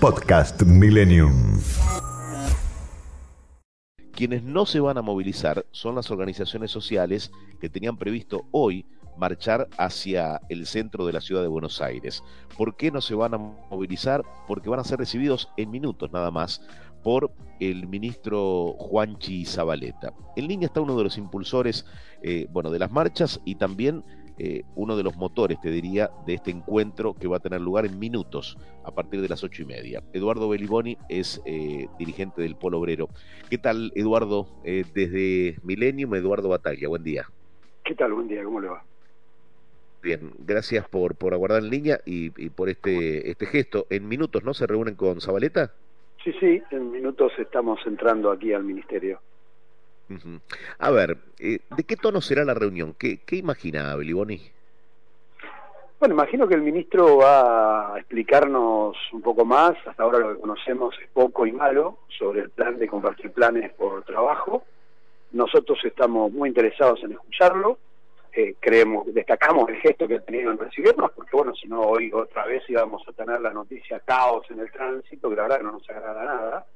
Podcast Millennium. Quienes no se van a movilizar son las organizaciones sociales que tenían previsto hoy marchar hacia el centro de la ciudad de Buenos Aires. ¿Por qué no se van a movilizar? Porque van a ser recibidos en minutos nada más por el ministro Juanchi Zabaleta. En línea está uno de los impulsores eh, bueno, de las marchas y también eh, uno de los motores, te diría, de este encuentro que va a tener lugar en minutos a partir de las ocho y media. Eduardo Beliboni es eh, dirigente del Polo Obrero. ¿Qué tal, Eduardo? desde Millennium, Eduardo Bataglia, buen día. ¿Qué tal? Buen día, ¿cómo le va? Bien, gracias por, por aguardar en línea y, y por este, este gesto. En minutos, ¿no? ¿Se reúnen con Zabaleta? Sí, sí, en minutos estamos entrando aquí al ministerio. A ver, eh, ¿de qué tono será la reunión? ¿Qué, qué imagina Beliboni? Bueno, imagino que el ministro va a explicarnos un poco más, hasta ahora lo que conocemos es poco y malo, sobre el plan de compartir planes por trabajo. Nosotros estamos muy interesados en escucharlo, eh, creemos, destacamos el gesto que ha tenido en recibirnos, porque bueno, si no hoy otra vez íbamos a tener la noticia caos en el tránsito, que la verdad no nos agrada nada,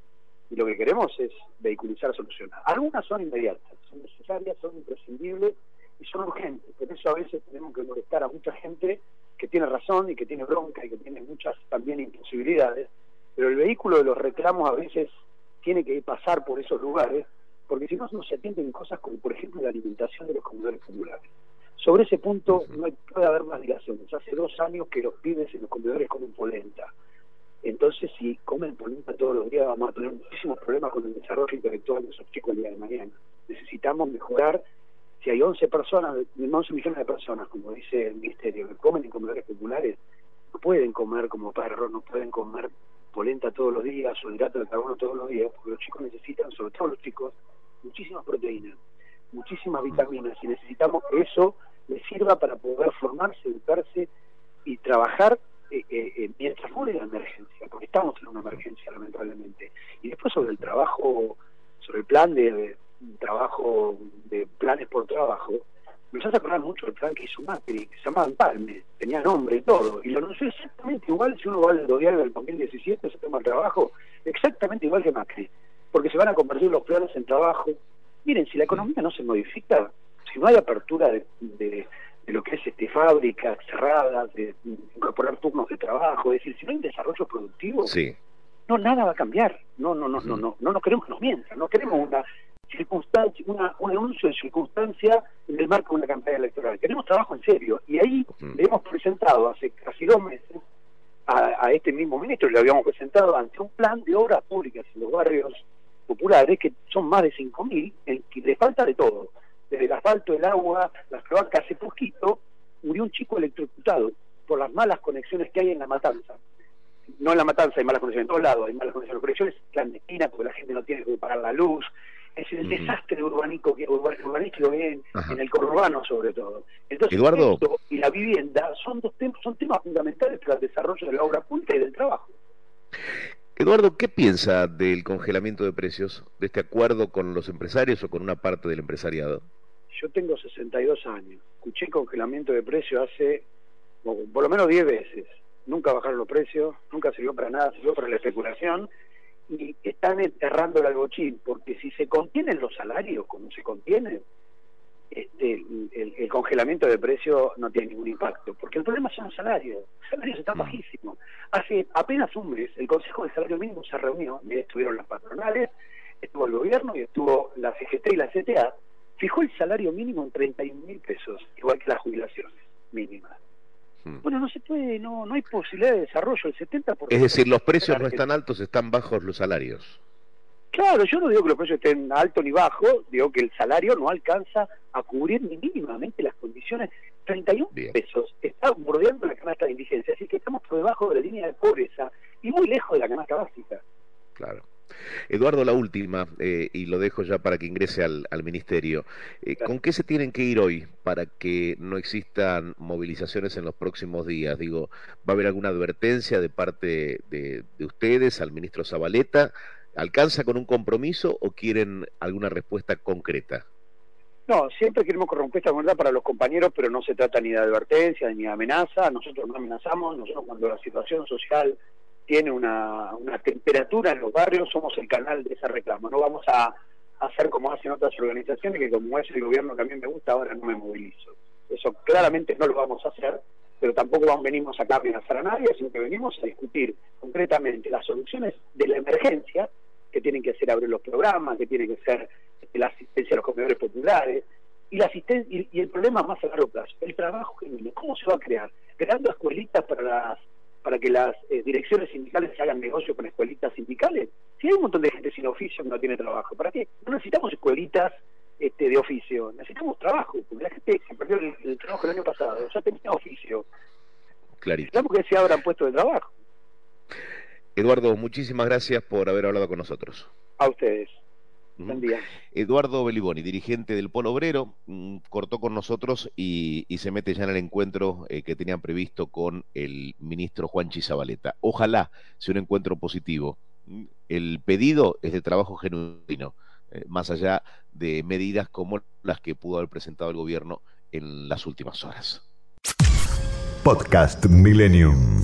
y lo que queremos es vehiculizar soluciones. Algunas son inmediatas, son necesarias, son imprescindibles y son urgentes, por eso a veces tenemos que molestar a mucha gente que tiene razón y que tiene bronca y que tiene muchas también imposibilidades, pero el vehículo de los reclamos a veces tiene que pasar por esos lugares porque si no, no se atienden cosas como, por ejemplo, la alimentación de los comedores populares. Sobre ese punto no puede haber más dilaciones. Hace dos años que los pibes en los comedores comen polenta. Si comen polenta todos los días, vamos a tener muchísimos problemas con el desarrollo intelectual de esos chicos el día de mañana. Necesitamos mejorar. Si hay 11 personas, 11 millones de personas, como dice el Ministerio, que comen en comedores populares, no pueden comer como perros, no pueden comer polenta todos los días o hidrato de carbono todos los días, porque los chicos necesitan, sobre todo los chicos, muchísimas proteínas, muchísimas vitaminas, y necesitamos que eso les sirva para poder formarse, educarse y trabajar eh, eh, eh, mientras dure la emergencia, estamos en una emergencia lamentablemente. Y después sobre el trabajo, sobre el plan de trabajo, de planes por trabajo, nos hace acordar mucho el plan que hizo Macri, que se llamaba Palme, tenía nombre y todo, y lo anunció exactamente igual si uno va al diario del 2017, se toma el trabajo, exactamente igual que Macri, porque se van a convertir los planes en trabajo. Miren, si la economía no se modifica, si no hay apertura de, lo que es este fábricas cerradas, de, incorporar turnos de trabajo, es decir, si no hay desarrollo productivo, no nada va a cambiar. No, no, no, no, no, no, no queremos que nos mientan, no queremos una circunstancia, una, un anuncio de circunstancia en el marco de una campaña electoral. Queremos trabajo en serio. Y ahí le hemos presentado hace casi dos meses a, este mismo ministro, le habíamos presentado ante un plan de obras públicas en los barrios populares, que son más de 5.000, en que le falta de todo, desde el asfalto, el agua, las cloacas. Hace poquito murió un chico electrocutado por las malas conexiones que hay en la matanza. No en la matanza hay malas conexiones en todos lados, hay malas conexiones, conexiones clandestinas porque la gente no tiene que pagar la luz, es el desastre urbánico que urbanístico en, en el conurbano sobre todo. Entonces, Eduardo. y la vivienda son dos temas, son temas fundamentales para el desarrollo de la obra pública y del trabajo. Eduardo, ¿qué piensa del congelamiento de precios, de este acuerdo con los empresarios o con una parte del empresariado? Yo tengo 62 años. Escuché congelamiento de precios hace por lo menos 10 veces. Nunca bajaron los precios, nunca sirvió para nada, sirvió para la especulación y están enterrando el algochín, porque si se contienen los salarios como se contienen, este, el, congelamiento de precios no tiene ningún impacto, porque el problema son los salarios, los salarios están mm. bajísimos. Hace apenas un mes el Consejo de Salario Mínimo se reunió, estuvieron las patronales, estuvo el gobierno y estuvo la CGT y la CTA, fijó el salario mínimo en 31 mil pesos, igual que las jubilaciones mínimas. Mm. Bueno, no se puede, no, no hay posibilidad de desarrollo, el 70%. Es decir, los precios no están altos, están bajos los salarios. Claro, yo no digo que los precios estén altos ni bajos, digo que el salario no alcanza a cubrir ni mínimamente las condiciones. 31 pesos está bordeando la canasta de indigencia, así que estamos por debajo de la línea de pobreza y muy lejos de la canasta básica. Claro. Eduardo, la última, eh, y lo dejo ya para que ingrese al, ministerio. Eh, ¿Con qué se tienen que ir hoy para que no existan movilizaciones en los próximos días? Digo, ¿va a haber alguna advertencia de parte de, ustedes al ministro Zabaleta? ¿Alcanza con un compromiso o quieren alguna respuesta concreta? No, siempre queremos respuesta concreta para los compañeros, pero no se trata ni de advertencia ni de amenaza. Nosotros no amenazamos. Nosotros cuando la situación social tiene una, una temperatura en los barrios, somos el canal de ese reclamo. No vamos a hacer como hacen otras organizaciones, que como es el gobierno que a mí me gusta, ahora no me movilizo. Eso claramente no lo vamos a hacer, pero tampoco venimos acá a amenazar a nadie, sino que venimos a discutir concretamente las soluciones de la emergencia, que tienen que ser abrir los programas, que tiene que ser la asistencia a los comedores populares, y, la asistencia, y, el problema más a largo plazo, el trabajo genuino. ¿Cómo se va a crear? Creando escuelitas para las que las eh, direcciones sindicales se hagan negocio con escuelitas sindicales. Si hay un montón de gente sin oficio que no tiene trabajo, ¿para qué? No necesitamos escuelitas este, de oficio, necesitamos trabajo, porque la gente se perdió el, trabajo el año pasado, ya tenía oficio. Clarito. Necesitamos que se abran puestos de trabajo. Eduardo, muchísimas gracias por haber hablado con nosotros. A ustedes. Eduardo Beliboni, dirigente del Polo Obrero, mm, cortó con nosotros y, se mete ya en el encuentro eh, que tenían previsto con el ministro Juan Chizabaleta. Ojalá sea un encuentro positivo. Mm, el pedido es de trabajo genuino, eh, más allá de medidas como las que pudo haber presentado el gobierno en las últimas horas. Podcast Millennium.